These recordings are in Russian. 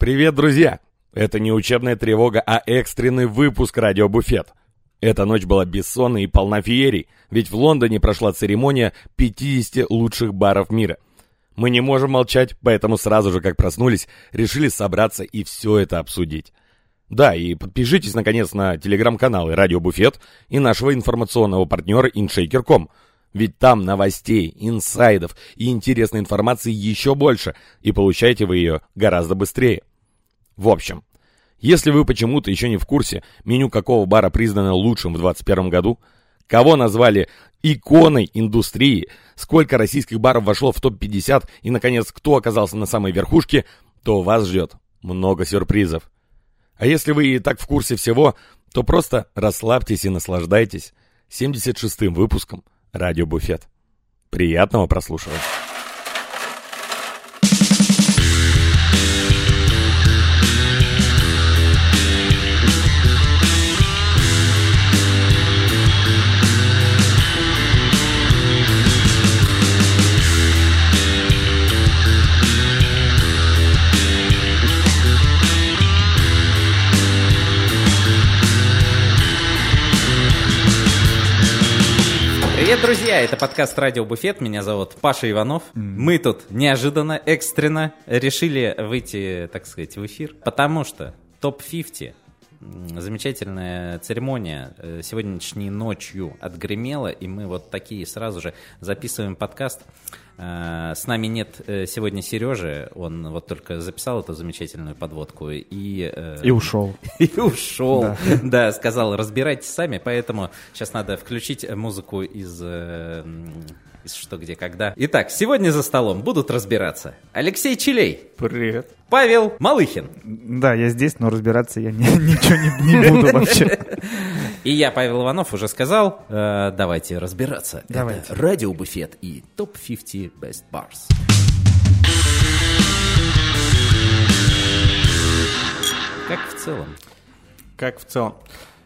Привет, друзья! Это не учебная тревога, а экстренный выпуск «Радио Буфет». Эта ночь была бессонной и полна феерий, ведь в Лондоне прошла церемония 50 лучших баров мира. Мы не можем молчать, поэтому сразу же, как проснулись, решили собраться и все это обсудить. Да, и подпишитесь, наконец, на телеграм-каналы «Радио Буфет» и нашего информационного партнера InShaker.com – ведь там новостей, инсайдов и интересной информации еще больше, и получаете вы ее гораздо быстрее. В общем, если вы почему-то еще не в курсе, меню какого бара признано лучшим в 2021 году, кого назвали иконой индустрии, сколько российских баров вошло в топ-50 и, наконец, кто оказался на самой верхушке, то вас ждет много сюрпризов. А если вы и так в курсе всего, то просто расслабьтесь и наслаждайтесь 76-м выпуском Радио Буфет. Приятного прослушивания. Привет, друзья! Это подкаст «Радио Буфет». Меня зовут Паша Иванов. Мы тут неожиданно, экстренно решили выйти, так сказать, в эфир, потому что топ-50 замечательная церемония э, сегодняшней ночью отгремела, и мы вот такие сразу же записываем подкаст. Э, с нами нет э, сегодня Сережи, он вот только записал эту замечательную подводку и... И ушел. И ушел, да. да, сказал, разбирайтесь сами, поэтому сейчас надо включить музыку из из «Что, где, когда». Итак, сегодня за столом будут разбираться Алексей Чилей. Привет. Павел Малыхин. Да, я здесь, но разбираться я не, ничего не, не буду вообще. И я, Павел Иванов, уже сказал, э, давайте разбираться. Давайте. Это радиобуфет и топ-50 best bars. Как в целом? Как в целом?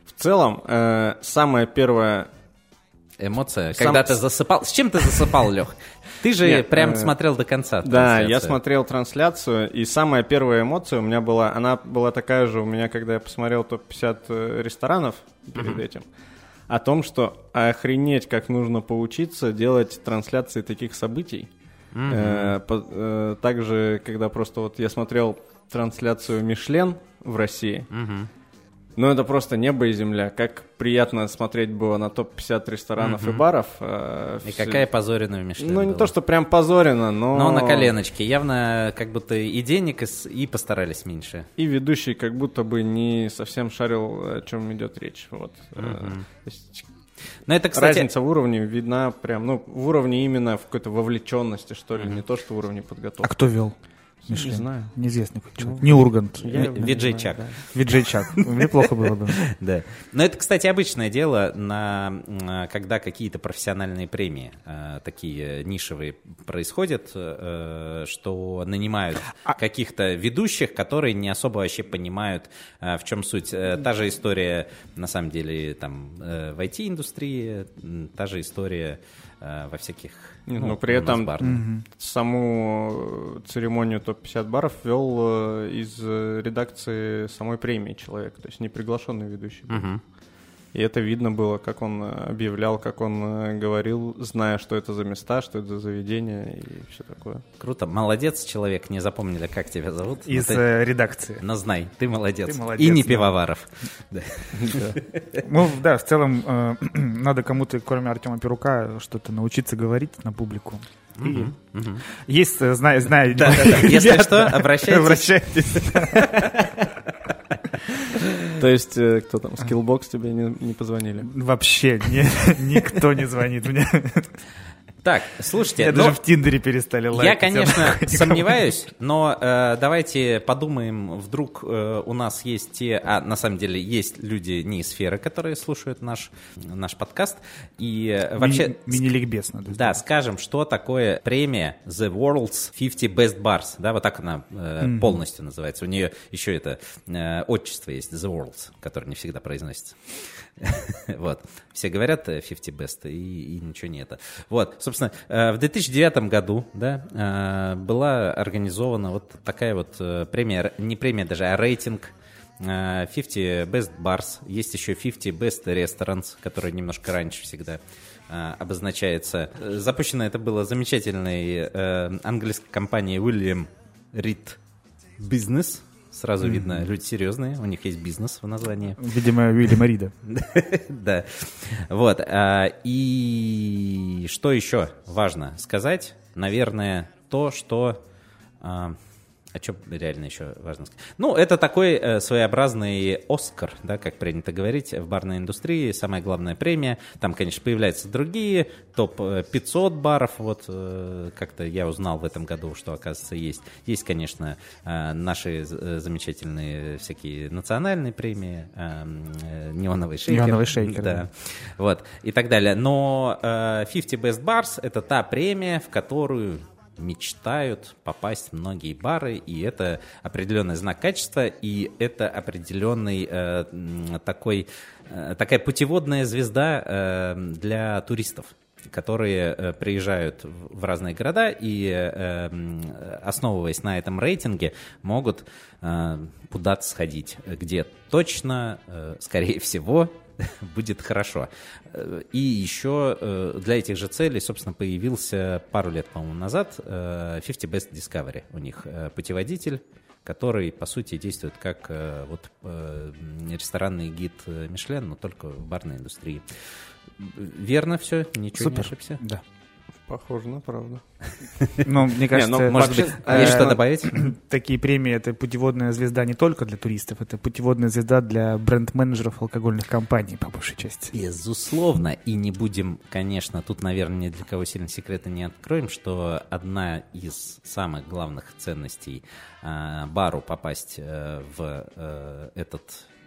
В целом, э, самое первое Эмоция, Сам... когда ты засыпал. С чем ты засыпал, Лех? Ты же Нет, прям э... смотрел до конца. Да, я смотрел трансляцию, и самая первая эмоция у меня была, она была такая же у меня, когда я посмотрел топ-50 э, ресторанов перед этим, о том, что охренеть, как нужно поучиться делать трансляции таких событий. Э, по, э, также, когда просто вот я смотрел трансляцию Мишлен в России, ну, это просто небо и земля. Как приятно смотреть было на топ-50 ресторанов mm-hmm. и баров. Э, и все... какая позорина в Мишлен Ну, не то, что прям позорина, но... Но на коленочке. Явно как будто и денег, и, и постарались меньше. И ведущий как будто бы не совсем шарил, о чем идет речь. Вот. Mm-hmm. Но это, кстати... Разница в уровне видна прям, ну, в уровне именно в какой-то вовлеченности, что ли, mm-hmm. не то, что в уровне подготовки. А кто вел? Мишлен. Не знаю. Неизвестный человек. Ну, не Ургант. Виджей Чак. Виджей Чак. Мне плохо было бы. Да. Но это, кстати, обычное дело, на, когда какие-то профессиональные премии э, такие нишевые происходят, э, что нанимают а каких-то ведущих, которые не особо вообще понимают, э, в чем суть. Та же история, на самом деле, там, в IT-индустрии, та же история во всяких ну, Но при этом бар. саму церемонию топ-50 баров вел э, из редакции самой премии человек, то есть не приглашенный ведущий. Угу. И это видно было, как он э, объявлял, как он э, говорил, зная, что это за места, что это за заведение и все такое. Круто. Молодец, человек. Не запомнили, как тебя зовут. Из ты... редакции. Но знай, ты молодец. Ты молодец и не пивоваров. Ну, да, в целом надо кому-то, кроме Артема Перука, что-то научиться говорить на публику. Есть, знаю, знаю. Да, да, да. Если что, обращайтесь. Обращайтесь. То есть, э, кто там, Skillbox тебе не, не позвонили? Вообще, никто не звонит мне. Так, слушайте, я даже в Тиндере перестали лайкать. Я, конечно, сомневаюсь, но э, давайте подумаем, вдруг э, у нас есть те, а на самом деле есть люди не из сферы, которые слушают наш наш подкаст и э, вообще мини-ликбез надо. Да, скажем, что такое премия The World's 50 Best Bars, да, вот так она э, mm-hmm. полностью называется. У нее еще это э, отчество есть The World's, которое не всегда произносится. вот. Все говорят 50 Best, и, и ничего не это. Вот. Собственно, э, в 2009 году да, э, была организована вот такая вот э, премия, не премия даже, а рейтинг 50 Best Bars. Есть еще 50 Best Restaurants, которые немножко раньше всегда обозначается. Запущено это было замечательной английской компанией William Reed Business. Сразу mm-hmm. видно, люди серьезные, у них есть бизнес в названии. Видимо, Уильяма Рида. Да. Вот. А, и что еще важно сказать? Наверное, то, что а, что реально еще важно сказать? Ну, это такой э, своеобразный Оскар, да, как принято говорить в барной индустрии, самая главная премия. Там, конечно, появляются другие, топ-500 баров, вот э, как-то я узнал в этом году, что, оказывается, есть. Есть, конечно, э, наши э, замечательные всякие национальные премии, э, э, неоновый шейкер. Неоновый шейкер, да. да. Вот, и так далее. Но э, 50 Best Bars — это та премия, в которую мечтают попасть в многие бары, и это определенный знак качества, и это определенный э, такой, э, такая путеводная звезда э, для туристов которые э, приезжают в разные города и, э, основываясь на этом рейтинге, могут э, куда-то сходить, где точно, скорее всего, будет хорошо. И еще э, для этих же целей, собственно, появился пару лет, по-моему, назад 50 э, Best Discovery. У них э, путеводитель, который, по сути, действует как вот ресторанный гид Мишлен, но только в барной индустрии. Верно все? Ничего Супер. не ошибся? Да. Похоже на правду. Ну, мне кажется, ну, может быть, есть что добавить? Такие премии — это путеводная звезда не только для туристов, это путеводная звезда для бренд-менеджеров алкогольных компаний, по большей части. Безусловно. И не будем, конечно, тут, наверное, ни для кого сильно секрета не откроем, что одна из самых главных ценностей а, бару попасть э, в э, этот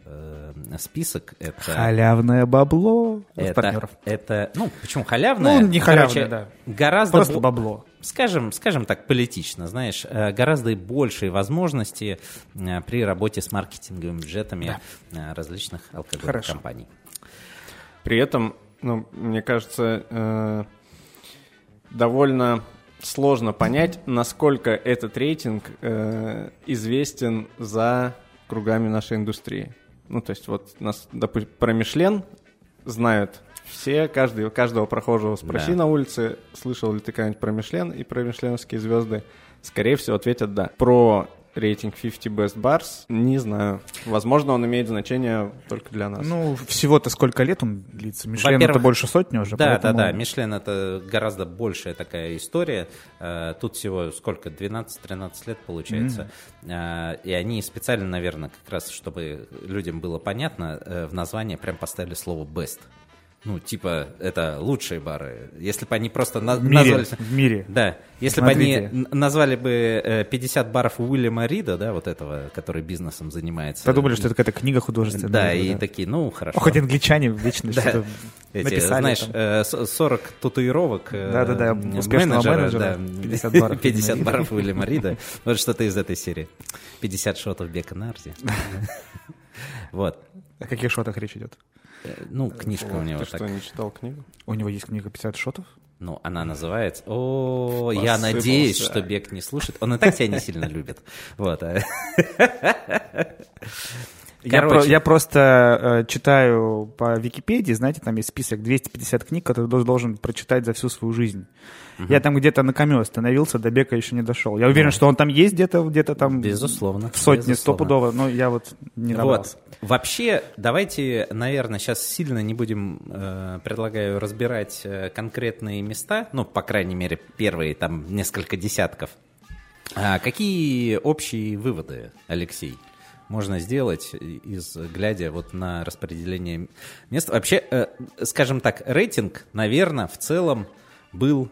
э, список. Это, халявное бабло это, Это, ну, почему халявное? Ну, не халявное, да. Гораздо Просто бабло. Скажем, скажем так, политично, знаешь, э, гораздо большие возможности э, при работе с маркетинговыми бюджетами да. Э, различных алкогольных Хорошо. компаний. При этом, ну, мне кажется, э, довольно сложно понять, насколько этот рейтинг э, известен за кругами нашей индустрии. Ну, то есть вот нас, допустим, про Мишлен знают все, каждый, каждого прохожего спроси да. на улице, слышал ли ты когда-нибудь про Мишлен и про мишленовские звезды. Скорее всего, ответят да. Про рейтинг 50 Best Bars? Не знаю. Возможно, он имеет значение только для нас. Ну, всего-то сколько лет он длится? Мишлен это больше сотни уже. Да, поэтому... да, да. Мишлен это гораздо большая такая история. Э, тут всего сколько? 12-13 лет получается. Mm-hmm. И они специально, наверное, как раз, чтобы людям было понятно, э, в названии прям поставили слово best ну, типа, это лучшие бары. Если бы они просто на- в мире, назвали... В мире. Да. Если бы они назвали бы 50 э, баров Уильяма Рида, да, вот этого, который бизнесом занимается. Подумали, что это какая-то книга художественная. Да, и да. такие, ну, хорошо. Ох, хоть англичане вечно что-то написали. Знаешь, 40 э, татуировок э, Да-да-да, успешного менеджера, 50 баров. 50 баров Уильяма Рида. Вот что-то из этой серии. 50 шотов Бека Нарди. Вот. О каких шотах речь идет? Э, ну, книжка у него Ты так. что, не читал книгу? У него есть книга 50 шотов? Ну, она называется... О, я надеюсь, что Бек не слушает. Он и так тебя не сильно любит. Вот. Я, про, я просто э, читаю по Википедии, знаете, там есть список 250 книг, которые должен, должен прочитать за всю свою жизнь. Угу. Я там где-то на камео остановился, до Бека еще не дошел. Я уверен, да. что он там есть где-то, где-то там безусловно, в сотни, стопудово, но я вот не добрался. Вот. Вообще, давайте, наверное, сейчас сильно не будем, э, предлагаю, разбирать э, конкретные места, ну, по крайней мере, первые там несколько десятков. А какие общие выводы, Алексей? Можно сделать, из, глядя вот на распределение мест. Вообще, э, скажем так, рейтинг, наверное, в целом был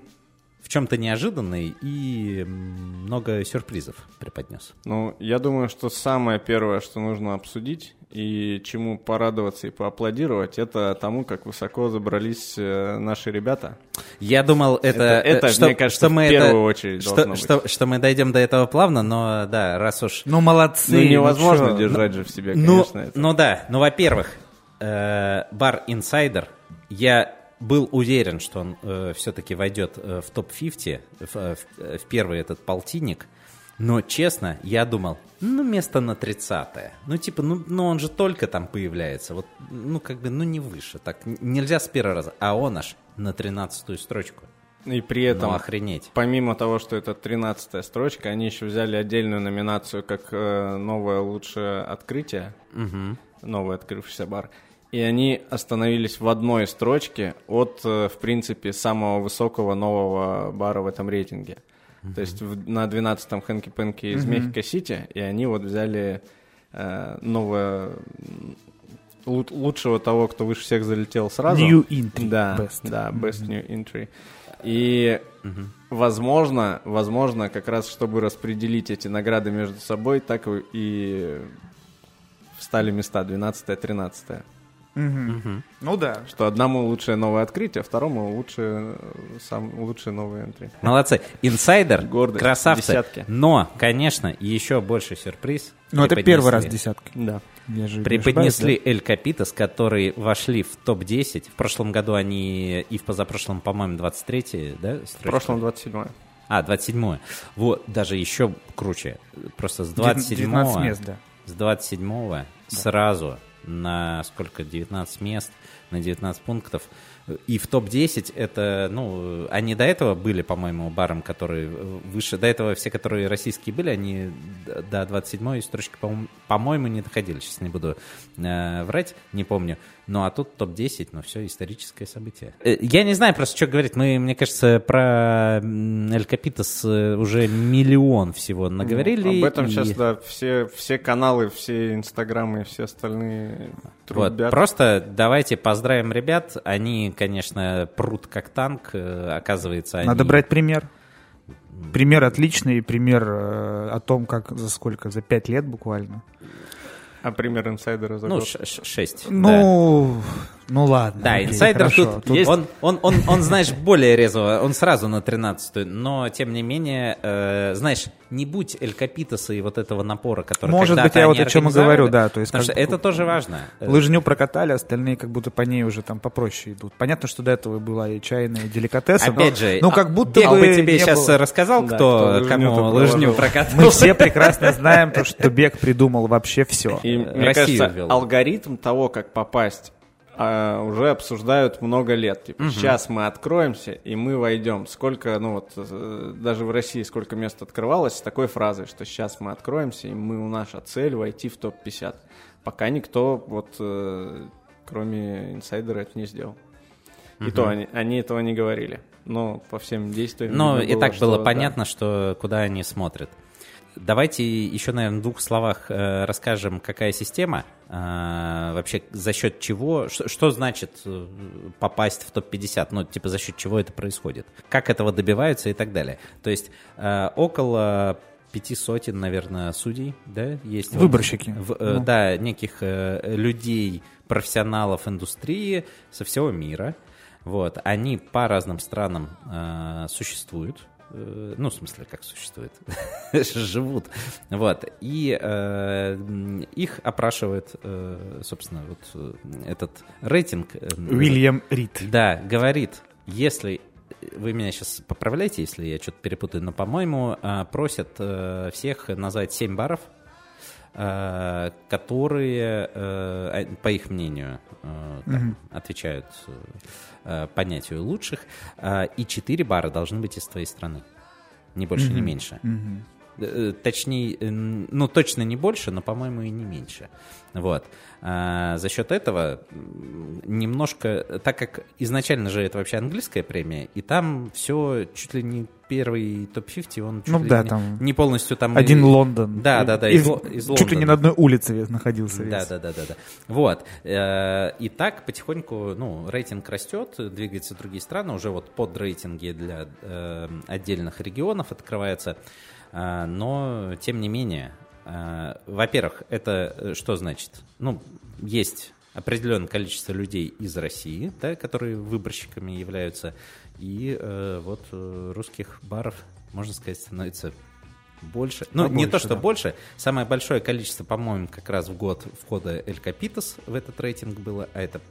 в чем-то неожиданный и много сюрпризов преподнес. Ну, я думаю, что самое первое, что нужно обсудить и чему порадоваться и поаплодировать, это тому, как высоко забрались э, наши ребята. Я думал, это, это, это что, мне кажется, что мы в первую это, очередь что, быть. Что, что мы дойдем до этого плавно, но да, раз уж... Ну, молодцы. Ну, невозможно ну, держать ну, же в себе, ну, конечно. Ну, это. ну да, ну, во-первых, э, бар Insider, я был уверен, что он все-таки войдет в топ-50, в, в- в первый этот полтинник. Но, честно, я думал, ну, место на 30 Ну, типа, ну, ну, он же только там появляется. Вот, ну, как бы, ну, не выше. Так нельзя с первого раза. А он аж на 13 строчку. И при этом, Ну, охренеть. помимо того, что это 13 строчка, они еще взяли отдельную номинацию как э, новое лучшее открытие, Мгм. новый открывшийся бар. И они остановились в одной строчке от, э, в принципе, самого высокого нового бара в этом рейтинге. То есть в- на 12-м Хэнки Пэнки из Мехико-Сити, и они вот взяли э, новое лучшего того, кто выше всех залетел сразу. New entry, Да, best. да, best new entry. И возможно, возможно, как раз чтобы распределить эти награды между собой, так и- и встали места 12-13. Мгм. Ну да. Что одному лучшее новое открытие, второму лучшее, э, сам, лучшее новый энтри. Молодцы. Инсайдер, Гордость. красавцы. Десятки. Но, конечно, еще больше сюрприз. Ну это первый раз десятка. Да. Я же не Преподнесли ошибаюсь, Эль Капитас, которые вошли в топ-10. В прошлом году они и в позапрошлом, по-моему, 23 да? В строчка? прошлом 27 А, 27 Вот, даже еще круче. Просто с да? 27 19 мест, да. с 27 сразу на сколько, 19 мест, на 19 пунктов. И в топ-10 это, ну, они до этого были, по-моему, баром, который выше, до этого все, которые российские были, они до 27 строчки, по-моему, не доходили. Сейчас не буду э, врать, не помню. Ну, а тут топ-10, ну, все историческое событие. Э, Я не знаю просто, что говорить. Мы, мне кажется, про Эль Капитас э, уже миллион всего наговорили. Об этом и- сейчас, да, все, все каналы, все инстаграмы и все остальные Вот, трубят. просто давайте поздравим ребят. Они, конечно, прут как танк. э, Оказывается, они... Надо брать пример. Пример отличный, пример о том, как за сколько, за пять лет буквально. А пример инсайдера за Ну, год? ш- ш- шесть. да. Ну, ладно. Да, окей, инсайдер хорошо. тут, Он, он, он, он, знаешь, более резво, он сразу на 13 но тем не менее, э, знаешь, не будь Эль Капитаса и вот этого напора, который Может быть, я вот о чем и говорю, да, то есть потому как что это тоже важно. Лыжню прокатали, остальные как будто по ней уже там попроще идут. Понятно, что до этого была и чайная, и деликатеса. но- Опять же, ну а, как будто Бег бы бы тебе сейчас было. рассказал, Да, кто, кто лыжню кому тут лыжню прокатывал. Мы все прекрасно знаем, то, что Бег придумал вообще все. И, мне кажется, алгоритм того, как попасть, а, уже обсуждают много лет. Типа, сейчас мы откроемся, и мы войдем. Сколько, ну вот, э, даже в России сколько мест открывалось с такой фразой, что сейчас мы откроемся, и мы, у наша цель войти в топ-50. Пока никто, вот, э, кроме инсайдера, это не сделал. И то они, они этого не говорили. Но по всем действиям... Но и так было да. понятно, что куда они смотрят. Давайте еще, наверное, в двух словах э, расскажем, какая система, э, вообще за счет чего, что, что значит э, попасть в топ-50, ну, типа за счет чего это происходит, как этого добиваются и так далее. То есть э, около пяти сотен, наверное, судей, да, есть. Выборщики. в- э, Ну. Да, неких э, людей, профессионалов индустрии со всего мира. Вот, они по разным странам э, существуют. Э, Ну, в смысле, как существуют? Живут. Вот. И э, их опрашивает, э, собственно, вот э, этот рейтинг. э, Уильям Рид. да, говорит, если вы меня сейчас поправляете, если я что-то перепутаю, но, по-моему, просят всех назвать 7 баров, которые, э, а- по их мнению, э, там, отвечают э, понятию лучших, э, и 4 бара должны быть из твоей страны. Ни больше, ни меньше. Э, Точнее, э, ну, точно не больше, но, по-моему, и не меньше. Вот. А, за счет этого немножко, так как изначально же это вообще английская премия, и там все чуть ли не первый топ-50, он чуть Ну ли да, не, там не полностью там... Один и- Лондон. Да, да, да, Из- из Чуть ли не на одной улице находился весь. Да, да, да, да, да. Вот. Э, И так потихоньку, ну, рейтинг растет, двигаются другие страны, уже вот под рейтинги для э, отдельных регионов открывается. А, Но, тем не менее, э, во-первых, это э, что значит? Ну, есть определенное количество людей из России, да, которые выборщиками являются, и э, вот э, русских баров, можно сказать, становится больше. Ну, не Побольше, то, что да. больше. Самое большое количество, по-моему, как раз в год входа Эль Капитас в этот рейтинг было, а это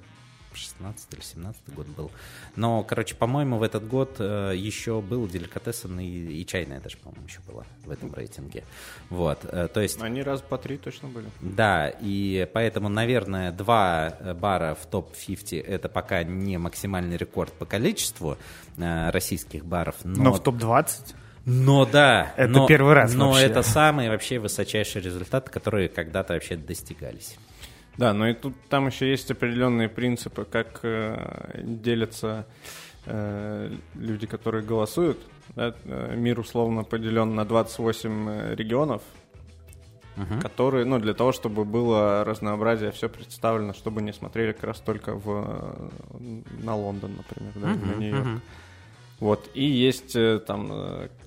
16 или 17 год был. Но, короче, по-моему, в этот год э, еще был деликатесен и, и чайная даже, по-моему, еще была в этом рейтинге. Вот, э, то есть... Они раз по три точно были. Да, и поэтому, наверное, два э, бара в топ-50 это пока не максимальный рекорд по количеству э, российских баров. Но, Но в топ-20? но да. Это но- первый раз Но вообще. это самые вообще высочайшие результаты, которые когда-то вообще достигались. Да, но и тут там еще есть определенные принципы, как э, делятся э, люди, которые голосуют. Да, э, мир условно поделен на 28 э, регионов, которые, ну, для того, чтобы было разнообразие, все представлено, чтобы не смотрели как раз только в, э, на Лондон, например, да, на Нью-Йорк. Вот, и есть там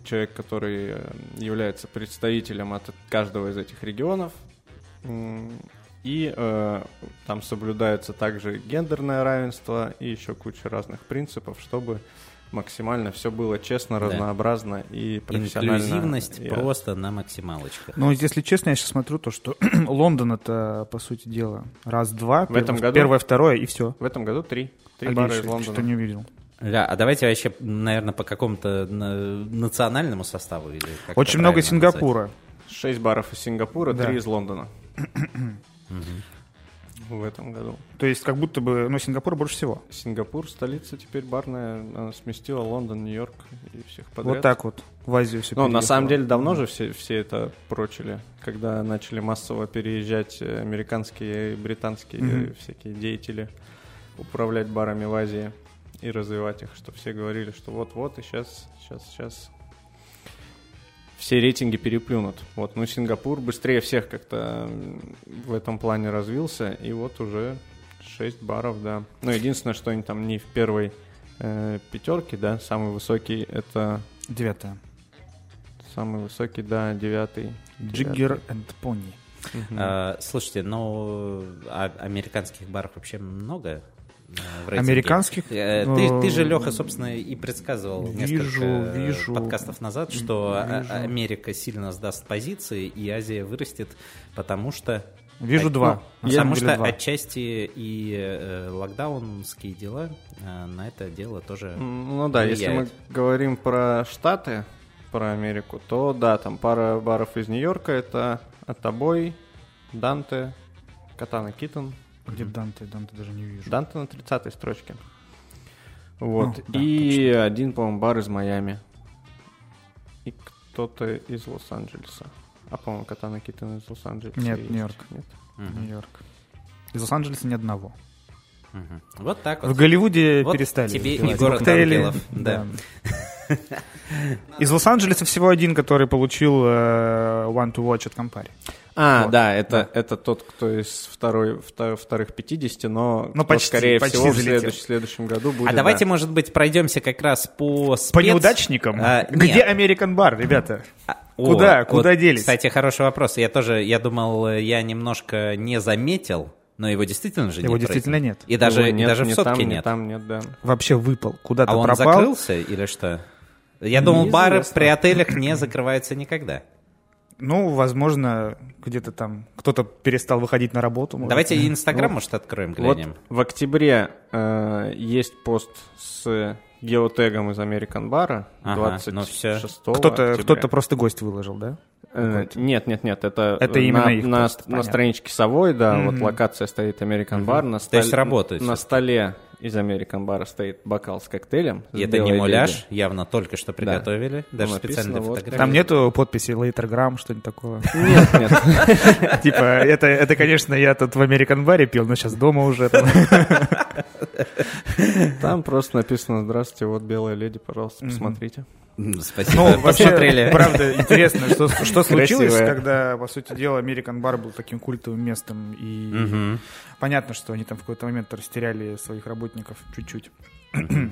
человек, который является представителем от каждого из этих регионов, и э, там соблюдается также гендерное равенство и еще куча разных принципов, чтобы максимально все было честно, Да. разнообразно и профессионально. Инклюзивность И, просто на максималочках. Ну, если честно, я сейчас смотрю то, что Лондон это, по сути дела, раз-два. В этом перв- году? Первое, второе, и все. В этом году три. Три А бара из? Лондона. Что не увидел. Да, а давайте вообще, наверное, по какому-то на- национальному составу или Очень много Сингапура. Шесть баров из Сингапура, Да. три из Лондона. В этом году. То есть как будто бы, ну, Сингапур больше всего. Сингапур, столица теперь барная, она сместила Лондон, Нью-Йорк и всех подряд. Вот так вот в Азию все Ну, на самом деле, давно же все, все это прочили, когда начали массово переезжать э, американские и британские э, всякие деятели управлять барами в Азии и развивать их, что все говорили, что вот-вот, и сейчас, сейчас, сейчас все рейтинги переплюнут. Вот, ну, Сингапур быстрее всех как-то в этом плане развился, и вот уже 6 баров, да. Ну, единственное, что они там не в первой э, пятерке, да, самый высокий это Девятое. Самый высокий, да, девятый. Джиггер энд Пони. А, слушайте, ну, а американских баров вообще много? Э, в рейтинге? Американских? Э, Ты, ты же, Леха, собственно, и предсказывал Вижу, несколько вижу. подкастов назад, что а- Вижу. Америка сильно сдаст позиции, и Азия вырастет, потому что... Вижу а- два. ну, потому что два. отчасти и э, локдаунские дела э, на это дело тоже... Ну да, если мы влияет. говорим про Штаты, про Америку, то да, там пара баров из Нью-Йорка. Это Атабой, Данте, Катана Китон. Где Данте? Данте даже не вижу. Данте на 30-й строчке. Вот. Ну, да, и один, по-моему, бар из Майами. И кто-то из Лос-Анджелеса. А, по-моему, Катана Китон из Лос-Анджелеса. Нет, есть. Нью-Йорк. Нет. Мгм, Нью-Йорк. Из Лос-Анджелеса ни одного. мгм. Вот так вот. В Голливуде Вот перестали. тебе и город коктейли. да. Из Лос-Анджелеса всего один, который получил э, One to Watch от компании. А, Вот, да, это, это тот, кто из второй, вто- вторых 50, но Ну, почти, скорее почти всего, в залетел. следующем, следующем году будет. А давайте, да. может быть, пройдемся как раз по спец... По неудачникам? А, Где. American Bar, ребята? А, Куда? о, Куда вот, делись? Кстати, хороший вопрос. Я тоже, я думал, я немножко не заметил, но его действительно же Его нет. в действительно нет. И даже, Его и нет, даже в ни сотке там, нет. там нет, да. Вообще выпал. Куда-то А он пропал. закрылся или что? Я думал, бары при отелях не закрываются никогда. Ну, возможно, где-то там кто-то перестал выходить на работу. может. Давайте Инстаграм, может, откроем, глянем. Вот в октябре э, есть пост с геотегом из American Bar Ага, 26 ну всё. Кто-то, кто-то просто гость выложил, да? Э, Нет, нет, нет, это, Это э, именно на, их на, пост, на понятно. страничке Совой, да, вот Мгм. локация стоит American Bar, на, То есть столе- работает на столе из American Bar стоит бокал с коктейлем. И с это не муляж, леди. явно только что приготовили, даже написано специально для вот. Там нету подписи Latergram, что-нибудь такое. Нет, нет. Типа, это, это, конечно, я тут в American баре пил, но сейчас дома уже. там. Просто написано «Здравствуйте, вот белая леди, пожалуйста, посмотрите». М, Спасибо, Ну, вообще, посмотрели. правда, интересно, что, что случилось, Красивая. когда, по сути дела, American бар был таким культовым местом. И Мгм. понятно, что они там в какой-то момент растеряли своих работников чуть-чуть.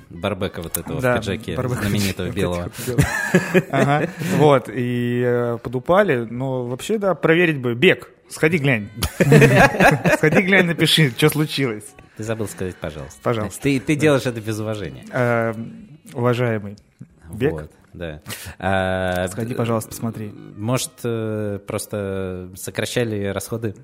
Барбека вот этого Да, в пиджаке Барбека знаменитого вот белого. этих вот белых. Ага. Вот, и э, подупали. Но вообще, да, проверить бы. Бег, сходи глянь. Сходи глянь, напиши, что случилось. Ты забыл сказать, пожалуйста. Пожалуйста. Ты, ты делаешь это без уважения. Э, Уважаемый? Вот, да. А, сходи, пожалуйста, посмотри. Может, э, просто сокращали расходы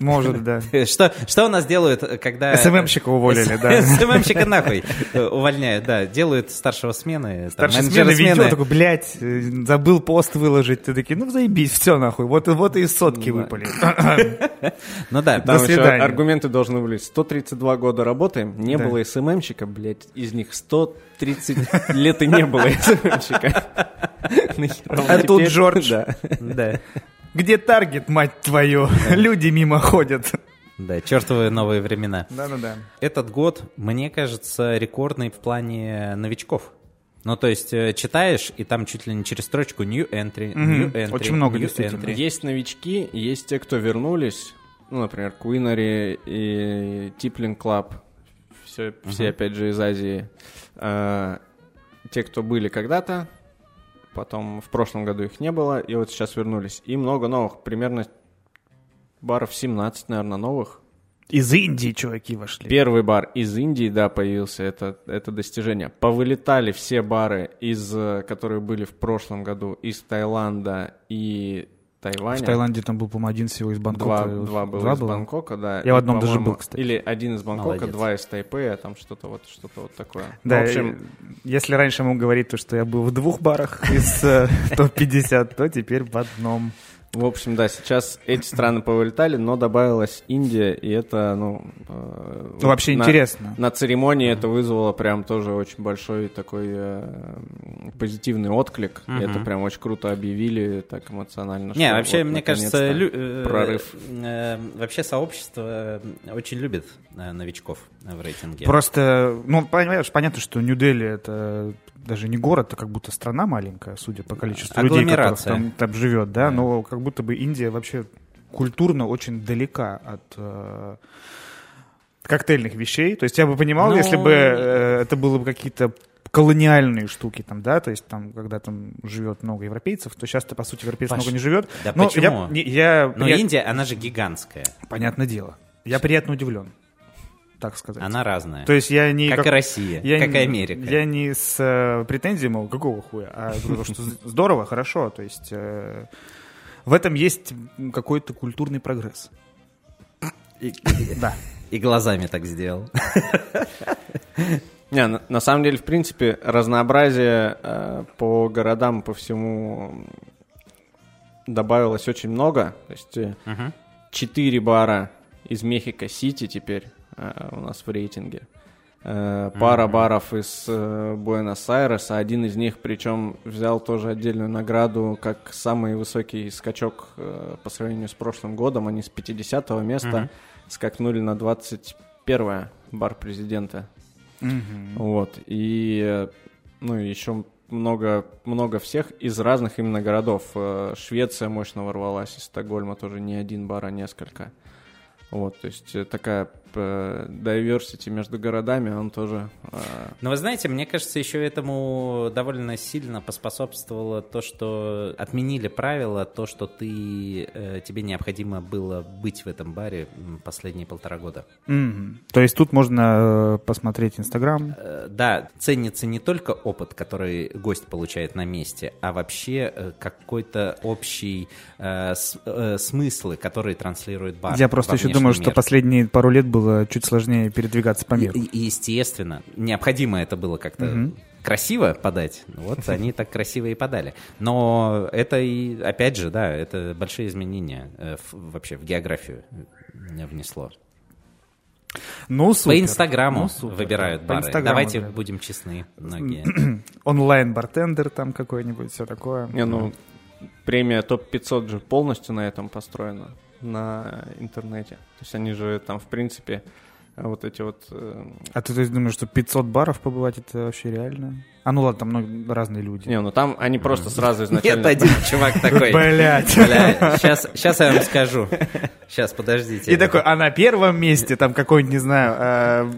Может, да. Что, что у нас делают, когда... СММщика уволили, да. СММщика нахуй э, увольняют, да. Делают старшего смены. Старший смена видео, смены. такой, блядь, э, забыл пост выложить. Ты такие, ну заебись, все нахуй. Вот, вот и сотки выпали. Ну да. До свидания. аргументы должны были. 132 года работаем, не было СММщика, блядь, из них 130 лет и не было СММщика. А тут Джордж. Да. Да. Где таргет, мать твою? Люди мимо ходят. Да, чертовы новые времена. Да-да-да. Этот год, мне кажется, рекордный в плане новичков. Ну, то есть, э, читаешь, и там чуть ли не через строчку new entry, new Мгм. entry, Очень много, new действительно. entry. Есть новички, есть те, кто вернулись. Ну, например, Queenary и Tippling Club. Все, все опять же, из Азии. А, те, кто были когда-то, потом в прошлом году их не было, и вот сейчас вернулись. И много новых, примерно баров 17, наверное, новых. Из Индии чуваки вошли. Первый бар из Индии, да, появился, это, это достижение. Повылетали все бары, из, э, которые были в прошлом году, из Таиланда и Тайваня. В Таиланде там был, по-моему, один всего из Бангкока. Два, два было Два из Бангкока, да. Я в одном даже был, кстати. Или один из Бангкока, Молодец. два из Тайпея, там что-то вот, что-то вот такое. Да, в общем, и если раньше ему говорить, то, что я был в двух барах из э, топ-50, то теперь в одном. В общем, да, сейчас эти страны повылетали, но добавилась Индия, и это, ну... э, Ну, вообще на- интересно. На церемонии это вызвало прям тоже очень большой такой э, позитивный отклик. И это прям очень круто объявили, так эмоционально. Не, что вообще, вот мне кажется, лю- э, прорыв. э, вообще сообщество э, очень любит э, новичков э, в рейтинге. Просто, ну, понимаешь, понятно, что Нью-Дели это даже не город, а как будто страна маленькая, судя по количеству людей, которых там, там живет, да, но как будто бы Индия вообще культурно очень далека от э, коктейльных вещей. То есть я бы понимал, Ну, если бы э, это было бы какие-то колониальные штуки там, да, то есть там, когда там живет много европейцев, то сейчас-то, по сути, европейцев Паш, много не живет. да Но почему? Я, я, Но я- Индия, она же гигантская. понятное дело. Я приятно удивлен, так сказать. Она разная. То есть я не как, и Россия, я как не- и Америка. Я не с э, претензией, мол, какого хуя, а говорю, что здорово, хорошо. То есть э, в этом есть какой-то культурный прогресс. Да. И глазами так сделал. Не, на, на самом деле, в принципе, разнообразие э, по городам, по всему добавилось очень много. То есть э, четыре бара из Мехико-Сити теперь у нас в рейтинге. Э, пара баров из э, Буэнос-Айреса. Один из них, причем, взял тоже отдельную награду как самый высокий скачок э, по сравнению с прошлым годом. Они с 50 места скакнули на 21 бар президента. Вот. И, э, ну, еще много, много всех из разных именно городов. Э, Швеция мощно ворвалась, из Стокгольма тоже не один бар, а несколько. Вот, то есть э, такая э, diversity между городами, он тоже... э, Но вы знаете, мне кажется, еще этому довольно сильно поспособствовало то, что отменили правила, то, что ты, э, тебе необходимо было быть в этом баре последние полтора года. Мгм. То есть тут можно посмотреть Инстаграм. Да, ценится не только опыт, который гость получает на месте, а вообще какой-то общий э, с- э, смыслы, которые транслирует бар. Я просто еще думаю, что мир. последние пару лет было чуть сложнее передвигаться по миру. И, естественно, необходимо это было как-то красиво подать. Ну Вот они так красиво и подали. Но это и, опять же, да, это большие изменения э, в- вообще в географию э, внесло. Ну, супер. По Инстаграму Ну, супер. выбирают По бары. Инстаграму, Давайте да. будем честны, многие. Онлайн-бартендер там какой-нибудь, все такое. Не, ну, премия ТОП-500 же полностью на этом построена, на интернете. То есть они же там, в принципе, вот эти вот... э, А ты то есть, думаешь, что 500 баров побывать это вообще реально? А ну ладно, там много, разные люди. Не, ну там они просто сразу Нет, изначально... один чувак такой. Блять. Бля, сейчас, сейчас я вам скажу. Сейчас, подождите. И такой, а на первом месте там какой-нибудь, не знаю,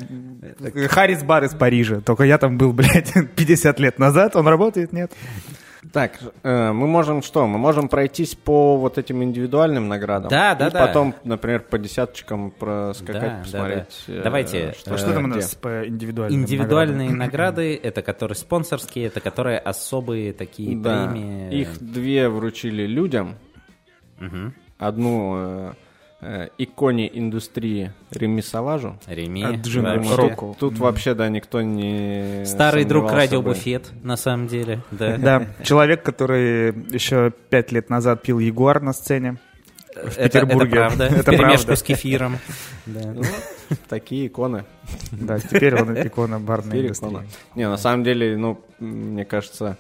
э, Харрис бар из Парижа. Только я там был, блядь, 50 лет назад. Он работает, нет? Так, э, мы можем что? Мы можем пройтись по вот этим индивидуальным наградам. Да, да, и да. потом, например, по десяточкам проскакать, Да, да, посмотреть. да. э, Давайте, Что, э, Что там у нас по индивидуальным Индивидуальные наградам? награды, это которые спонсорские, это которые особые такие Да, премии. их две вручили людям. Мгм. Одну э, иконе индустрии Реми Саважу. Реми. Джина вообще. Року. Тут вообще, да, никто не Старый друг радио. Буфет, на самом деле. Да. Да, человек, который еще пять лет назад пил Ягуар на сцене. В Это- Петербурге. Это правда. Это правда. с кефиром. Да. Ну, такие иконы. Да, теперь он икона барной Теперь индустрии. икона. Не, на самом деле, ну, мне кажется,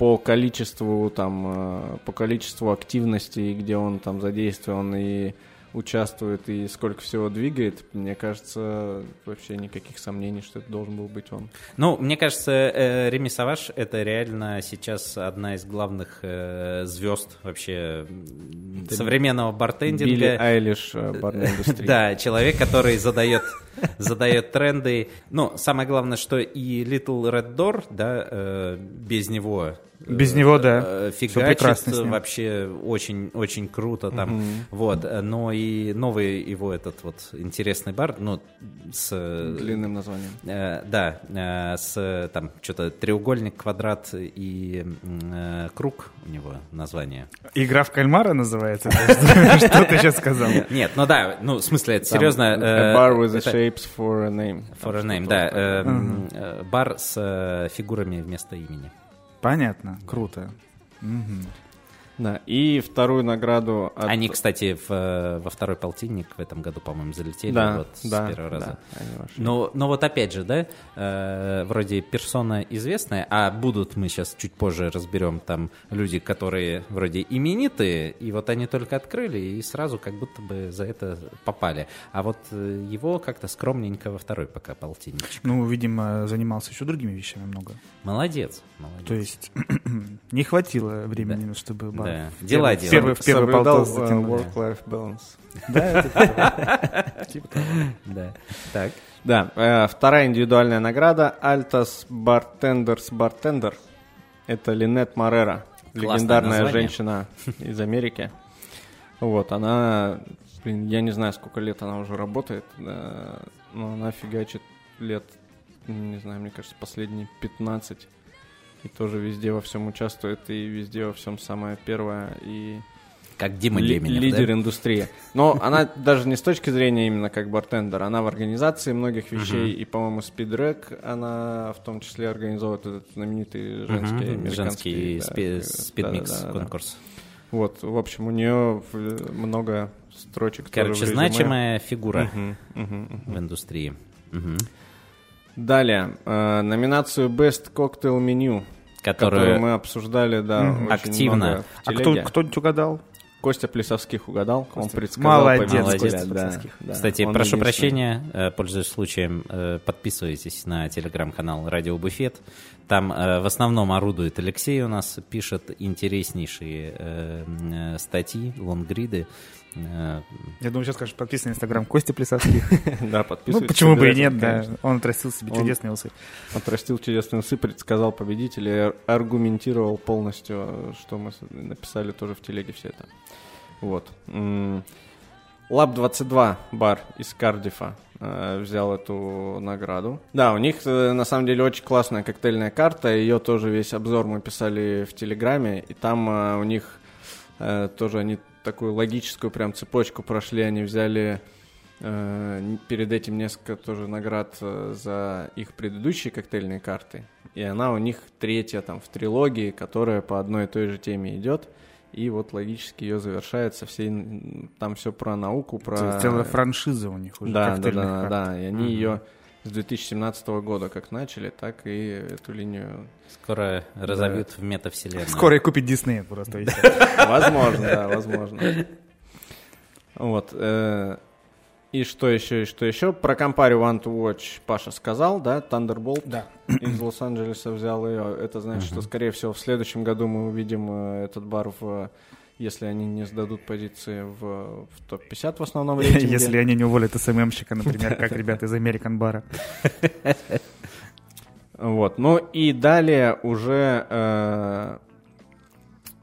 по количеству там, э, по количеству активностей, где он там задействован и участвует, и сколько всего двигает, мне кажется, вообще никаких сомнений, что это должен был быть он. Ну, мне кажется, э, Реми Саваш это реально сейчас одна из главных э, звезд вообще м, современного Билли бартендинга. Айлиш э, барной индустрии. Да, человек, который задает, задает тренды. Ну, самое главное, что и Little Red Door, да, без него... э, Без него, да. э, Всё Фигачит вообще очень, очень круто там. Вот, э, но и новый его этот вот интересный бар, ну, с... э, Длинным названием. Э, да, э, с э, там что-то треугольник, квадрат и э, круг у него название. Игра в кальмара называется? Что ты сейчас сказал? Нет, ну да, ну в смысле это серьезно. A э, bar with the shapes for a name. For a name, да, вот такое. э, м, э, бар с э, фигурами вместо имени. Понятно, круто. Мгм. Да, и вторую награду от... Они, кстати, в, э, во второй полтинник в этом году, по-моему, залетели да, вот да, с первого раза. да, они вошли. Но, но вот опять же, да, э, вроде персона известная, а будут мы сейчас чуть позже разберем там люди, которые вроде именитые, и вот они только открыли и сразу как будто бы за это попали. А вот э, его как-то скромненько во второй пока полтинничек. Ну, видимо, занимался еще другими вещами много. Молодец, молодец. То есть не хватило времени, чтобы бар Да, дела первый- делал. Первый, в первый Соблюдал, work-life balance. Да, это типа того. Да. Так. Да, э, вторая индивидуальная награда Altas Bartenders Bartender. Это Линет Морера, Классное легендарная женщина из Америки. Вот, она, блин, я не знаю, сколько лет она уже работает, но она фигачит лет, не знаю, мне кажется, последние 15. И тоже везде во всем участвует, и везде во всем самая первая, и Как Дима Леменев, лидер да? индустрии. Но она даже не с точки зрения именно как бартендер, она в организации многих вещей, и, по-моему, спидрек она в том числе организовывает этот знаменитый женский американский, Женский э, спидмикс конкурс. Вот, в общем, у нее много строчек. Короче, значимая фигура в индустрии. Мгм. Далее, э, номинацию Best Cocktail Menu, которую Которую мы обсуждали, да, очень Активно. много А кто, кто-нибудь угадал? Костя Плесовских угадал, он предсказал Молодец, победителя, Костя да, да. Кстати, Он прошу прощения, э, пользуясь случаем, э, подписывайтесь на телеграм-канал Радио Буфет. Там э, в основном орудует Алексей у нас, пишет интереснейшие статьи, лонгриды. Э, Я думаю, сейчас скажешь, подписан на инстаграм Кости Плесовских. Да, Ну, подписывайтесь. почему бы и нет, да. Он отрастил себе чудесные усы. Отрастил чудесные усы, предсказал победителя, аргументировал полностью, что мы написали тоже в телеге все это. Вот. М, Лаб 22 бар из Кардифа э, взял эту награду. Да, у них э, на самом деле очень классная коктейльная карта. Ее тоже весь обзор мы писали в Телеграме. И там у них тоже они такую логическую прям цепочку прошли. Они взяли э, перед этим несколько тоже наград э, за их предыдущие коктейльные карты. И она у них третья там в трилогии, которая по одной и той же теме идет. И вот логически ее завершает со всей... н- Там все про науку, про... Целая франшиза у них уже Да, да, да, карт. да. И они ее с 2017 года как начали, так и эту линию... скоро разовьют в метавселенную. Скоро и купит Дисней просто. Возможно, да, возможно. Вот. э, И что еще, и что еще? Про компанию One to Watch Паша сказал, да? Thunderbolt Да. из Лос-Анджелеса взял ее. Это значит, что, скорее всего, в следующем году мы увидим э, этот бар в... Если они не сдадут позиции в, в топ-50 в основном рейтинге. Если они не уволят СММщика, например, как ребята из American Бара. Вот. Ну и далее уже э,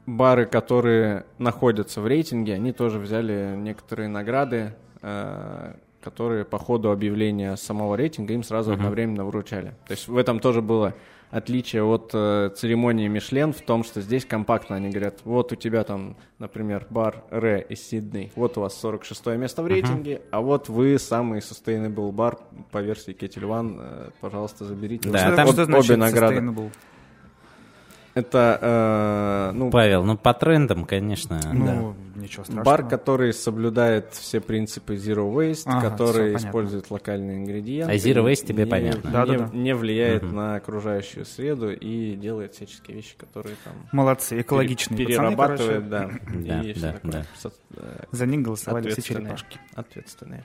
бары, которые находятся в рейтинге, они тоже взяли некоторые награды, э, которые по ходу объявления самого рейтинга им сразу одновременно вручали. То есть в этом тоже было отличие от э, церемонии Мишлен в том, что здесь компактно они говорят, вот у тебя там, например, бар Ре из Сидней, вот у вас 46 место в рейтинге, а вот вы самый sustainable бар по версии Кетель One, э, пожалуйста, заберите. Да, Что- а там что обе значит награды. sustainable? Это, э, ну, Павел, ну по трендам, конечно. Ну, ничего страшного. бар, который соблюдает все принципы Zero Waste, Ага, который использует локальные ингредиенты. А Zero Waste тебе не- понятно. Не, Да-да-да. не влияет на окружающую среду и делает всяческие вещи, которые там Молодцы, экологичные пере- пацаны, перерабатывает, короче. да. Да, и да, да. За них голосовали все черепашки. Ответственные.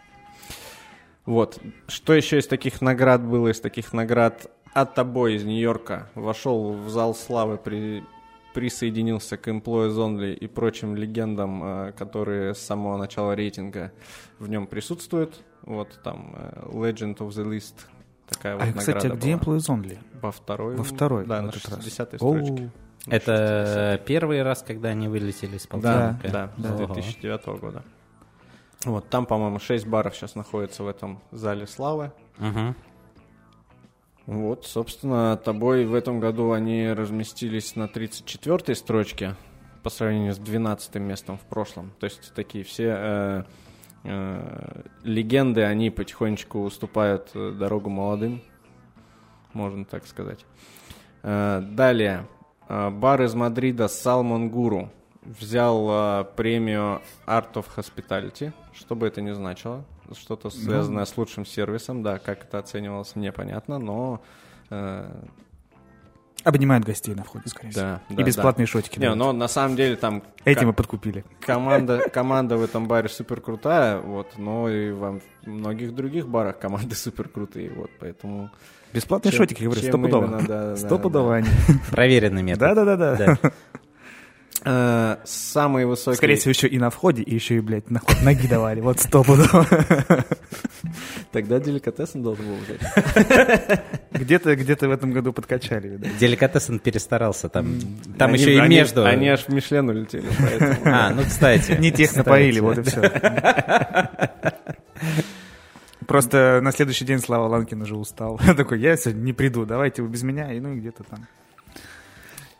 Вот. Что еще из таких наград было? Из таких наград от тобой из Нью-Йорка вошел в зал славы, при, присоединился к Employees Only и прочим легендам, э, которые с самого начала рейтинга в нем присутствуют. Вот там э, Legend of the List. Такая вот А, кстати, награда где была. Employees Only? Во второй. Во второй, Да, на этот раз. 60-й Оу. строчке. Это первый раз, когда они вылетели с Да, полтинника? да, с Ого. 2009 года. Вот там, по-моему, 6 баров сейчас находится в этом зале славы. Мгм. Вот, собственно, тобой в этом году они разместились на 34-й строчке по сравнению с 12 местом в прошлом. То есть такие все э, э, легенды, они потихонечку уступают э, дорогу молодым, можно так сказать. Э, далее, э, бар из Мадрида Salmon Guru взял э, премию Art of Hospitality, что бы это ни значило, что-то связанное с лучшим сервисом, да, как это оценивалось, непонятно, но э, Обнимают гостей на входе, скорее всего. да, И да, бесплатные шотики. Не, дают. но на самом деле там Этим мы подкупили. команда, команда в этом баре супер крутая, вот, но и во многих других барах команды супер крутые, вот, поэтому... Бесплатные чем- шотики, говорю, стопудово. да, да, Стопудово они. Проверенный метод. Да-да-да. Э, самый высокий... Скорее всего, еще и на входе, и еще и, блядь, на ход ноги давали. Вот стопудово. Тогда деликатесом должен был взять. Где-то где-то в этом году подкачали, видать. Деликатесен перестарался там. Там Они- еще и они- между. Они аж в Мишлен улетели, поэтому... А, ну, кстати. Не тех напоили, вот и все. Просто на следующий день Слава Ланкин уже устал. Такой, я сегодня не приду, давайте вы без меня. И ну и где-то там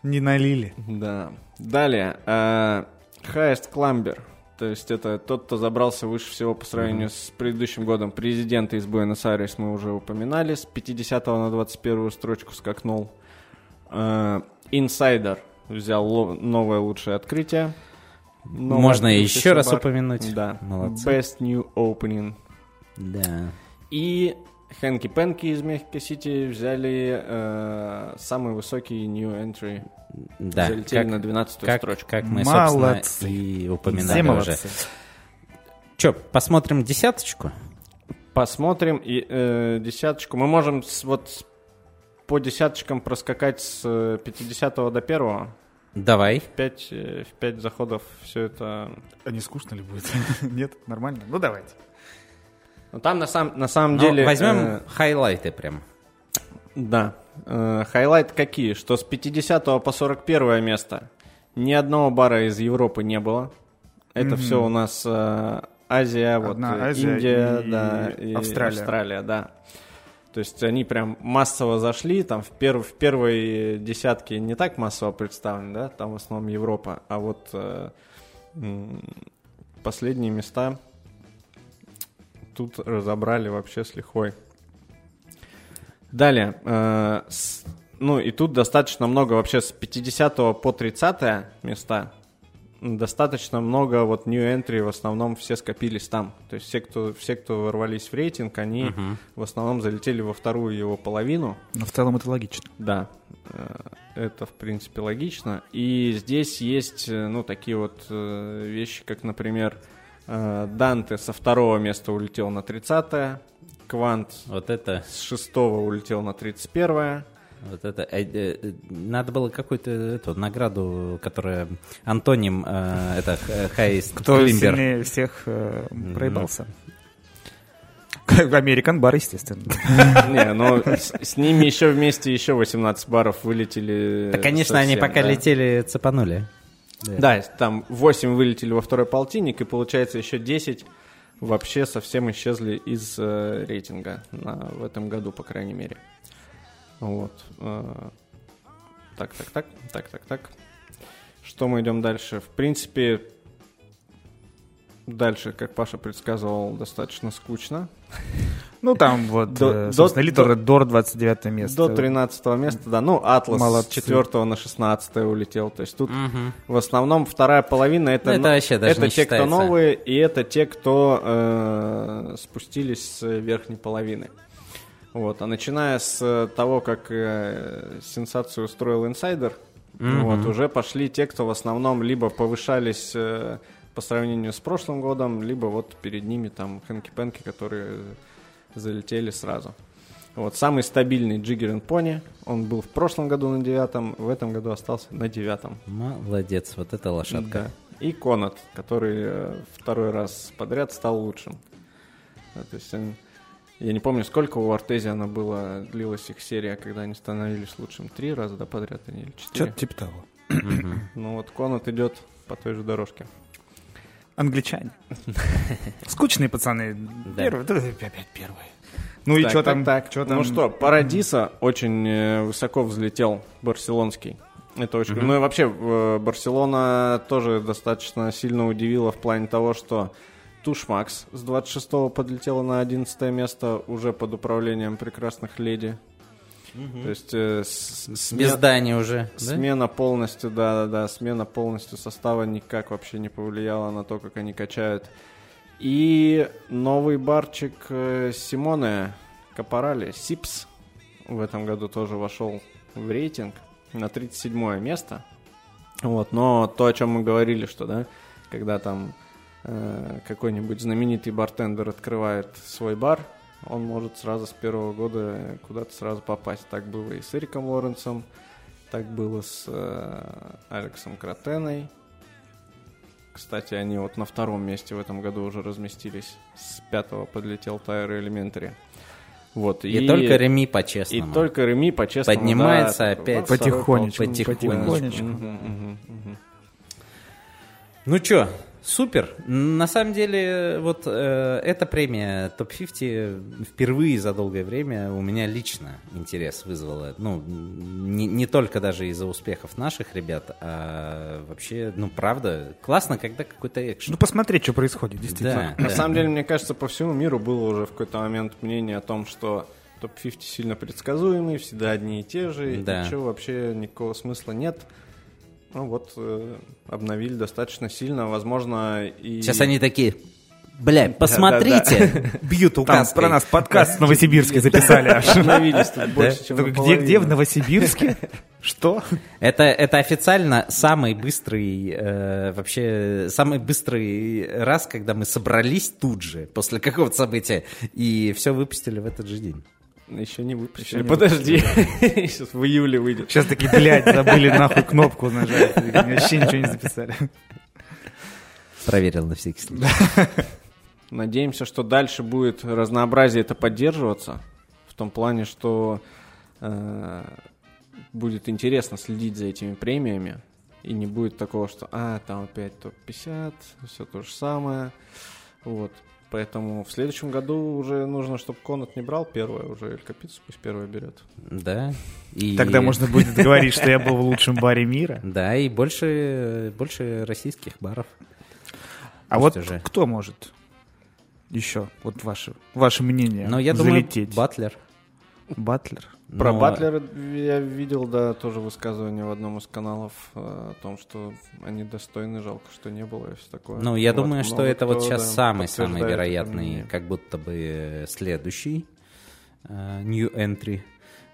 не налили. Да. Далее. э, Highest Climber. То есть это тот, кто забрался выше всего по сравнению с предыдущим годом. Президента из Буэнос-Айрес мы уже упоминали. С 50 на 21 строчку скакнул. Э, Insider взял ло- новое лучшее открытие. Новое Можно открывшийся еще раз бар. упомянуть. Да. Молодцы. Best New Opening. Да. И Хэнки Пенки из Мехико Сити взяли э, самый высокий New Entry. Да. Залетели Как- на 12 Как, строчку. как мы, Молодцы. собственно, и упоминали уже. молодцы. Че, посмотрим десяточку? Посмотрим и э, десяточку. Мы можем с- вот по десяточкам проскакать с э, 50 до 1 Давай. в 5, в 5 заходов все это. А не скучно ли будет? Нет, нормально. Ну давайте. Ну, там на, сам, на самом Ну, деле... возьмем э, highlight ы прям. Да. Э, Highlight какие? Что с 50 по 41 место ни одного бара из Европы не было. Это Мгм. все у нас э, Азия, вот Одна э, Азия Индия, и да, и Австралия. Австралия, да. То есть они прям массово зашли, там в, перв- в первой десятке не так массово представлены, да, там в основном Европа, а вот э, последние места тут разобрали вообще с лихвой. Далее, э, с- ну и тут достаточно много вообще с 50 по 30 места, достаточно много вот new entry, в основном все скопились там. То есть все, кто, все, кто ворвались в рейтинг, они в основном залетели во вторую его половину. Но в целом это логично. Да, э, это в принципе логично. И здесь есть, э, ну, такие вот э, вещи, как, например, э, Данте со второго места улетел на 30 Квант Вот это, с шестого улетел на 31 вот это. э, э, Надо было какую-то эту награду, которая антоним, э, это э, Хайст Кто Климбер. сильнее всех э, проебался? Американ бар, естественно. Не, ну с, с ними еще вместе еще 18 баров вылетели. Да, конечно, они пока да. летели, цепанули. Да, там 8 вылетели во второй полтинник, и получается еще 10 вообще совсем исчезли из э, рейтинга на- в этом году, по крайней мере. Вот. э, Так, так, так, так, так, так. Что мы идем дальше? В принципе, дальше, как Паша предсказывал, достаточно скучно. Ну, там вот, До- э, до- собственно, Литор до- Дор 29 место. До 13 места, да. Ну, Атлас Молодцы. с 4 на 16 улетел. То есть тут в основном вторая половина это, это но- вообще даже это не те, кто новые, и это те, кто э, спустились с верхней половины. Вот. А начиная с того, как э, сенсацию устроил инсайдер, вот, уже пошли те, кто в основном либо повышались э, по сравнению с прошлым годом, либо вот перед ними там Хэнки-Пенки, которые залетели сразу. Вот, самый стабильный Джиггер Пони, он был в прошлом году на девятом, в этом году остался на девятом. Молодец, вот это лошадка. Да. И Конат, который э, второй раз подряд стал лучшим. Да, то есть он- я не помню, сколько у Артезиана было, длилась их серия, когда они становились лучшим. Три раза, да, подряд они или четыре? Что-то типа того. Ну вот Конат идет по той же дорожке. Англичане. Скучные пацаны. Первые, опять первые. Ну и что там? так. чё там? Ну что, Парадиса очень э, высоко взлетел барселонский. Это очень... Ну и вообще, э, Барселона тоже достаточно сильно удивила в плане того, что Тушмакс с 26 подлетела на 11 место уже под управлением прекрасных леди. То есть э, с- сме- Без Дани уже. да? смена полностью, да-да-да, смена полностью состава никак вообще не повлияла на то, как они качают. И новый барчик э, Симоне Капорали, Сипс, в этом году тоже вошел в рейтинг на 37 место. Вот, но то, о чем мы говорили, что, да, когда там э, какой-нибудь знаменитый бартендер открывает свой бар, он может сразу с первого года куда-то сразу попасть. Так было и с Эриком Лоренсом, так было с э, Алексом Кротеной. Кстати, они вот на втором месте в этом году уже разместились. С пятого подлетел Тайр Элементари. Вот, И, только Реми и по-честному. только Реми, по-честному, Поднимается да, опять. Потихонечку. Потихонечку. потихонечку. Мгм, мгм, мгм. Ну чё, супер. На самом деле, вот э, эта премия топ-50 впервые за долгое время у меня лично интерес вызвала. Ну, не, не только даже из-за успехов наших ребят, а вообще, ну, правда, классно, когда какой-то экшен. Ну, посмотреть, что происходит, действительно. Да, На да. самом деле, мне кажется, по всему миру было уже в какой-то момент мнение о том, что топ-50 сильно предсказуемый, всегда одни и те же, Да. и ничего вообще никакого смысла нет. Ну вот, э, обновили достаточно сильно, возможно, и... Сейчас они такие, бля, посмотрите, бьют Там указкой. про нас подкаст в Новосибирске записали аж. Обновились тут больше, чем Только Где, наполовину. где в Новосибирске? Что? Это, это официально самый быстрый, э, вообще, самый быстрый раз, когда мы собрались тут же, после какого-то события, и все выпустили в этот же день. Еще не выпустили. Еще Подожди, сейчас в июле выйдет. Сейчас такие, блядь, забыли нахуй кнопку нажать. Вообще ничего не записали. Проверил на всякий случай. Надеемся, что дальше будет разнообразие это поддерживаться. В том плане, что э, будет интересно следить за этими премиями. И не будет такого, что а, там опять топ-50, все то же самое. Вот. Поэтому в следующем году уже нужно, чтобы Конат не брал первое, уже Эль Капитус пусть первое берет. Да. И... Тогда можно будет говорить, что я был в лучшем баре мира. Да, и больше, больше российских баров. А Пусть вот уже. кто может еще, вот ваше, ваше мнение, Но я залететь? думаю, Батлер. Батлер? Про Но- Батлера я видел, да, тоже высказывание в одном из каналов э, о том, что они достойны, жалко, что не было и все такое. Ну, я Вот, думаю, что это вот сейчас да, самый-самый подтверждает это вероятный, как будто бы следующий э, new entry.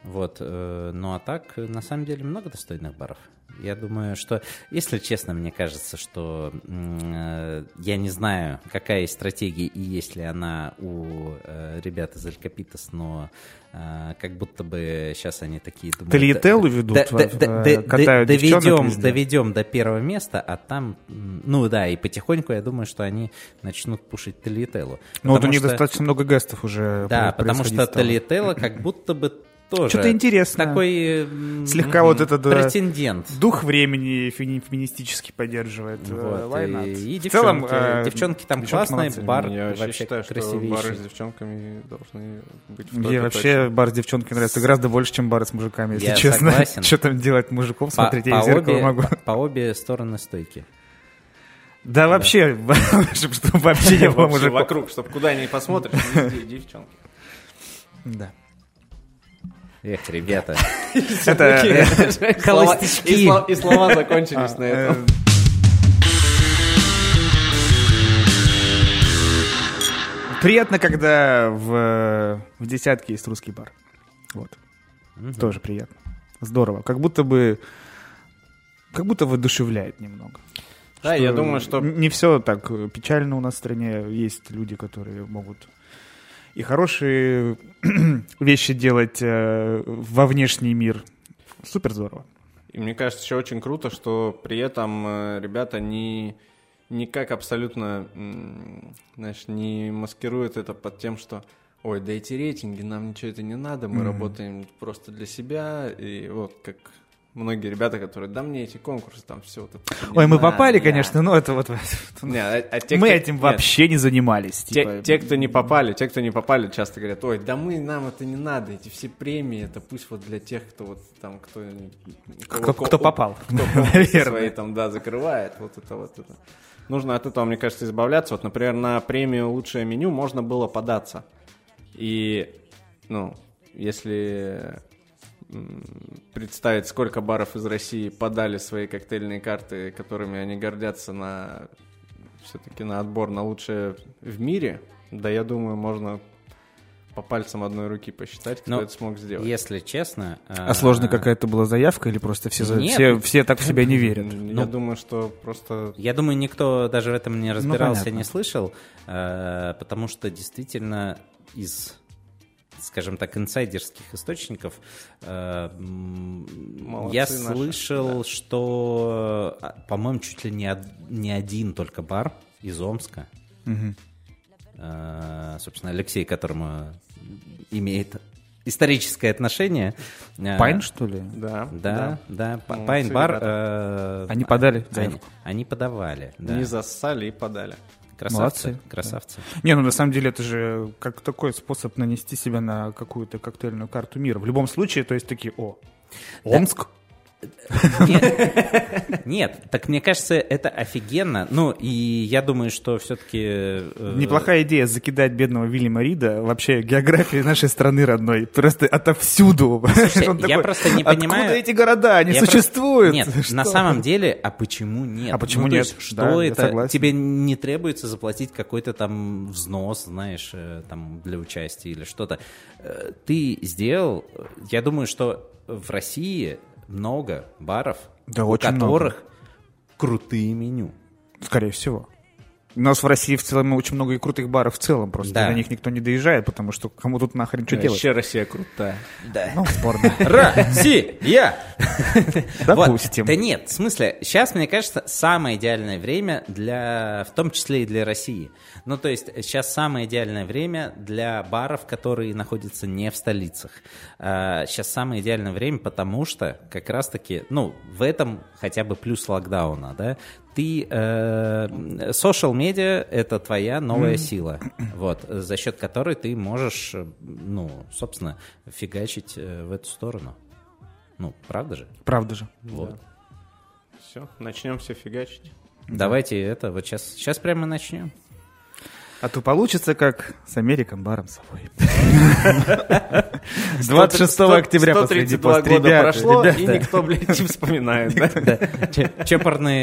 Вот. э, Ну, а так, э, на самом деле, много достойных баров. Я думаю, что, если честно, мне кажется, что э, я не знаю, какая есть стратегия и есть ли она у э, ребят из Алькапитас, но э, как будто бы сейчас они такие думают... Талиетеллу ведут, Да- да- в- да- э, да- катают доведем, доведем до первого места, а там, ну да, и потихоньку я думаю, что они начнут пушить Талиетеллу. Ну вот у них что- достаточно много гестов уже Да, потому что. Талиетелла как будто бы тоже. Что-то интересное. Такой м, Слегка вот этот да, претендент. дух времени феми- феминистически поддерживает. э, Вот, и, и В девчонки, целом, э, девчонки там девчонки классные, молодцы. бар Я вообще, считаю, что красивейший. бары с девчонками должны быть в Мне вообще бар с девчонкой нравится гораздо больше, чем бары с мужиками, если Я честно. согласен. Что там делать мужиков, По, смотреть, я по в зеркало обе, могу. по- по обе стороны стойки. Да вообще, чтобы чтобы вообще не было мужиков. вокруг, чтобы куда ни посмотришь, везде девчонки. Да. Эх, ребята. Это Холостячки. И слова- закончились на э, этом. приятно, когда в, в десятке есть русский бар. Вот. Тоже приятно. Здорово. Как будто бы как будто воодушевляет немного. Да, я думаю, что не все так э, печально у нас в стране. Есть люди, которые могут и хорошие вещи делать э, во внешний мир. Супер здорово. И мне кажется, еще очень круто, что при этом э, ребята не никак абсолютно, знаешь, не маскируют это под тем, что ой, да эти рейтинги, нам ничего это не надо, мы Мгм. работаем просто для себя, и вот как многие ребята, которые, да мне эти конкурсы, там все вот это не Ой, мы надо, попали, да». конечно, но это вот... Не, а- а те, мы кто- этим нет, вообще не занимались. Те, типа. те, кто не попали, те, кто не попали, часто говорят, ой, да мы, нам это не надо, эти все премии, это пусть вот для тех, кто вот там, кто... Кто, кто попал, кто наверное. свои там, да, закрывает, вот это вот это. Нужно от этого, мне кажется, избавляться. Вот, например, на премию «Лучшее меню» можно было податься. И, ну, если представить, сколько баров из России подали свои коктейльные карты, которыми они гордятся на все-таки на отбор на лучшее в мире, да, я думаю, можно по пальцам одной руки посчитать, кто Ну, это смог сделать. Если честно... А сложная какая-то была заявка или просто все, Нет. все, все так в себя не верят? Я Ну, думаю, что просто Я думаю, никто даже в этом не разбирался, понятно. не слышал, э, потому что действительно из, скажем так, инсайдерских источников э, м, Молодцы я наши, слышал, что, а, по-моему, чуть ли не, не один только бар из Омска, э, собственно, Алексей, которому имеет историческое отношение. э, Pine, что ли? да, Да, да, П- Молодцы, Pine бар. ребята. э, Они подали они, заявку? они подавали, да. не зассали и подали. Красавцы, Молодцы. красавцы. Не, ну на самом деле это же как такой способ нанести себя на какую-то коктейльную карту мира. В любом случае, то есть такие, о, Омск? Нет, нет, так мне кажется, это офигенно. Ну, и я думаю, что все-таки... Неплохая идея закидать бедного Вильяма Рида вообще географией нашей страны родной. Просто отовсюду. Я такой, просто не Откуда понимаю- эти города? Они Я существуют. Нет, Что? на самом деле, а почему нет? А почему Ну, нет? есть, что Да, это? Тебе не требуется заплатить какой-то там взнос, знаешь, э, там для участия или что-то. Э, Ты сделал, э, я думаю, что в России много баров, Да, у очень много. которых крутые меню. Скорее всего. У нас в России в целом очень много и крутых баров в целом, просто Да. до них никто не доезжает, потому что кому тут нахрен что делать? Вообще Россия крутая. Да. Ну, спорно. Россия! Допустим. Да нет, в смысле, сейчас, мне кажется, самое идеальное время для, в том числе и для России. Ну, то есть, сейчас самое идеальное время для баров, которые находятся не в столицах. А, Сейчас самое идеальное время, потому что как раз-таки, ну, в этом хотя бы плюс локдауна, да, ты, social медиа это твоя новая сила, вот, за счет которой ты можешь, ну, собственно, фигачить э, в эту сторону. Ну, правда же? Правда же. Вот. Все, начнем все фигачить. Давайте это вот сейчас, сейчас прямо начнем. А то получится, как с Американ баром собой. 26 октября последний 132 пост. года Ребята, прошло, и никто, блядь, не вспоминает, да? Да.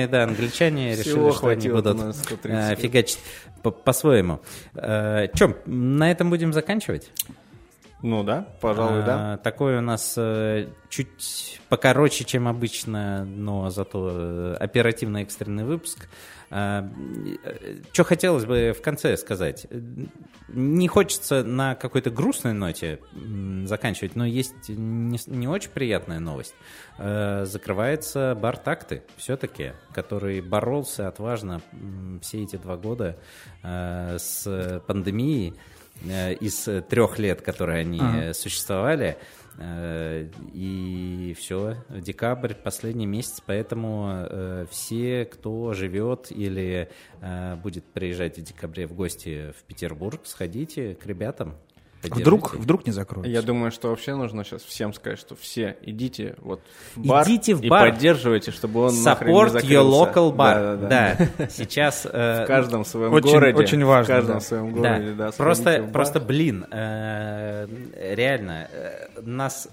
Да, англичане Всего решили, что они будут на 130 э, фигачить по- по-своему. Э, Чем, на этом будем заканчивать? Ну да, пожалуй, да. А, Такой у нас э, чуть покороче, чем обычно, но зато э, оперативно экстренный выпуск. Что хотелось бы в конце сказать? Не хочется на какой-то грустной ноте заканчивать, но есть не, очень приятная новость. Э, Закрывается бар «Такты» все-таки, который боролся отважно все эти два года э, с пандемией. э, из трех лет, которые они Ага. существовали. Э, И все, декабрь, последний месяц, поэтому э, все, кто живет или э, будет приезжать в декабре в гости в Петербург, сходите к ребятам. Вдруг, поддержите. вдруг не закроют. Я думаю, что вообще нужно сейчас всем сказать, что все идите вот в бар Идите в и бар. поддерживайте, чтобы он нахрен не Support your local bar. Да-да-да. Да, сейчас... э, В каждом своем Очень- городе. очень важно, В каждом да. своем Да, городе, да. сходите просто, просто, блин, э, реально, э, нас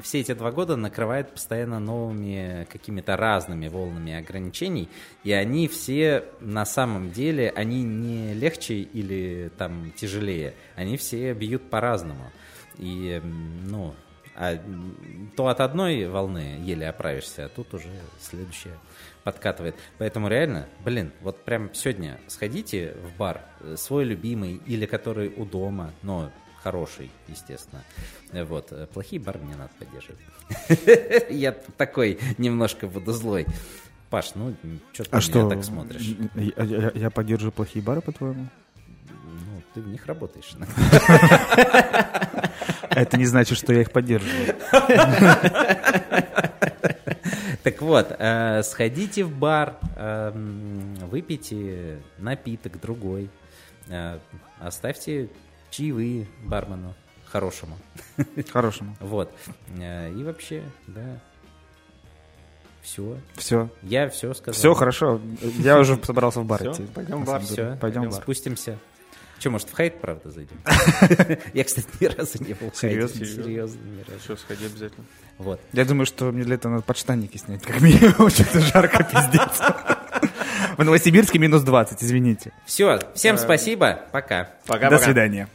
все эти два года накрывает постоянно новыми какими-то разными волнами ограничений, и они все на самом деле, они не легче или там тяжелее, они все бьют по-разному. И, ну, а, то от одной волны еле оправишься, а тут уже следующая подкатывает. Поэтому реально, блин, вот прям сегодня сходите в бар, э, свой любимый или который у дома, но хороший, естественно. Вот, э, плохие бары мне надо поддерживать. Я такой немножко буду злой. Паш, ну, что ты А что? так смотришь? Я, я- я поддерживаю плохие бары, по-твоему? Ну, ты в них работаешь. Это не значит, что я их поддерживаю. Так вот, э, сходите в бар, э, выпейте напиток другой, э, оставьте чаевые бармену хорошему. Хорошему. Вот. Э, И вообще, да. Все. Все. Я все сказал. Все хорошо. Я уже собрался в бар идти. пойдем в бар. Все. Пойдем в бар. Спустимся. Че, может, в хайт, правда, зайдем? Я, кстати, ни разу не был в хайте. Серьезно? Серьезно, ни разу. Все, сходи обязательно. Вот. Я думаю, что мне для этого надо подштанники снять. Как минимум, что-то жарко, пиздец. В Новосибирске минус 20, извините. Все. Всем спасибо. Пока. Пока-пока. До свидания.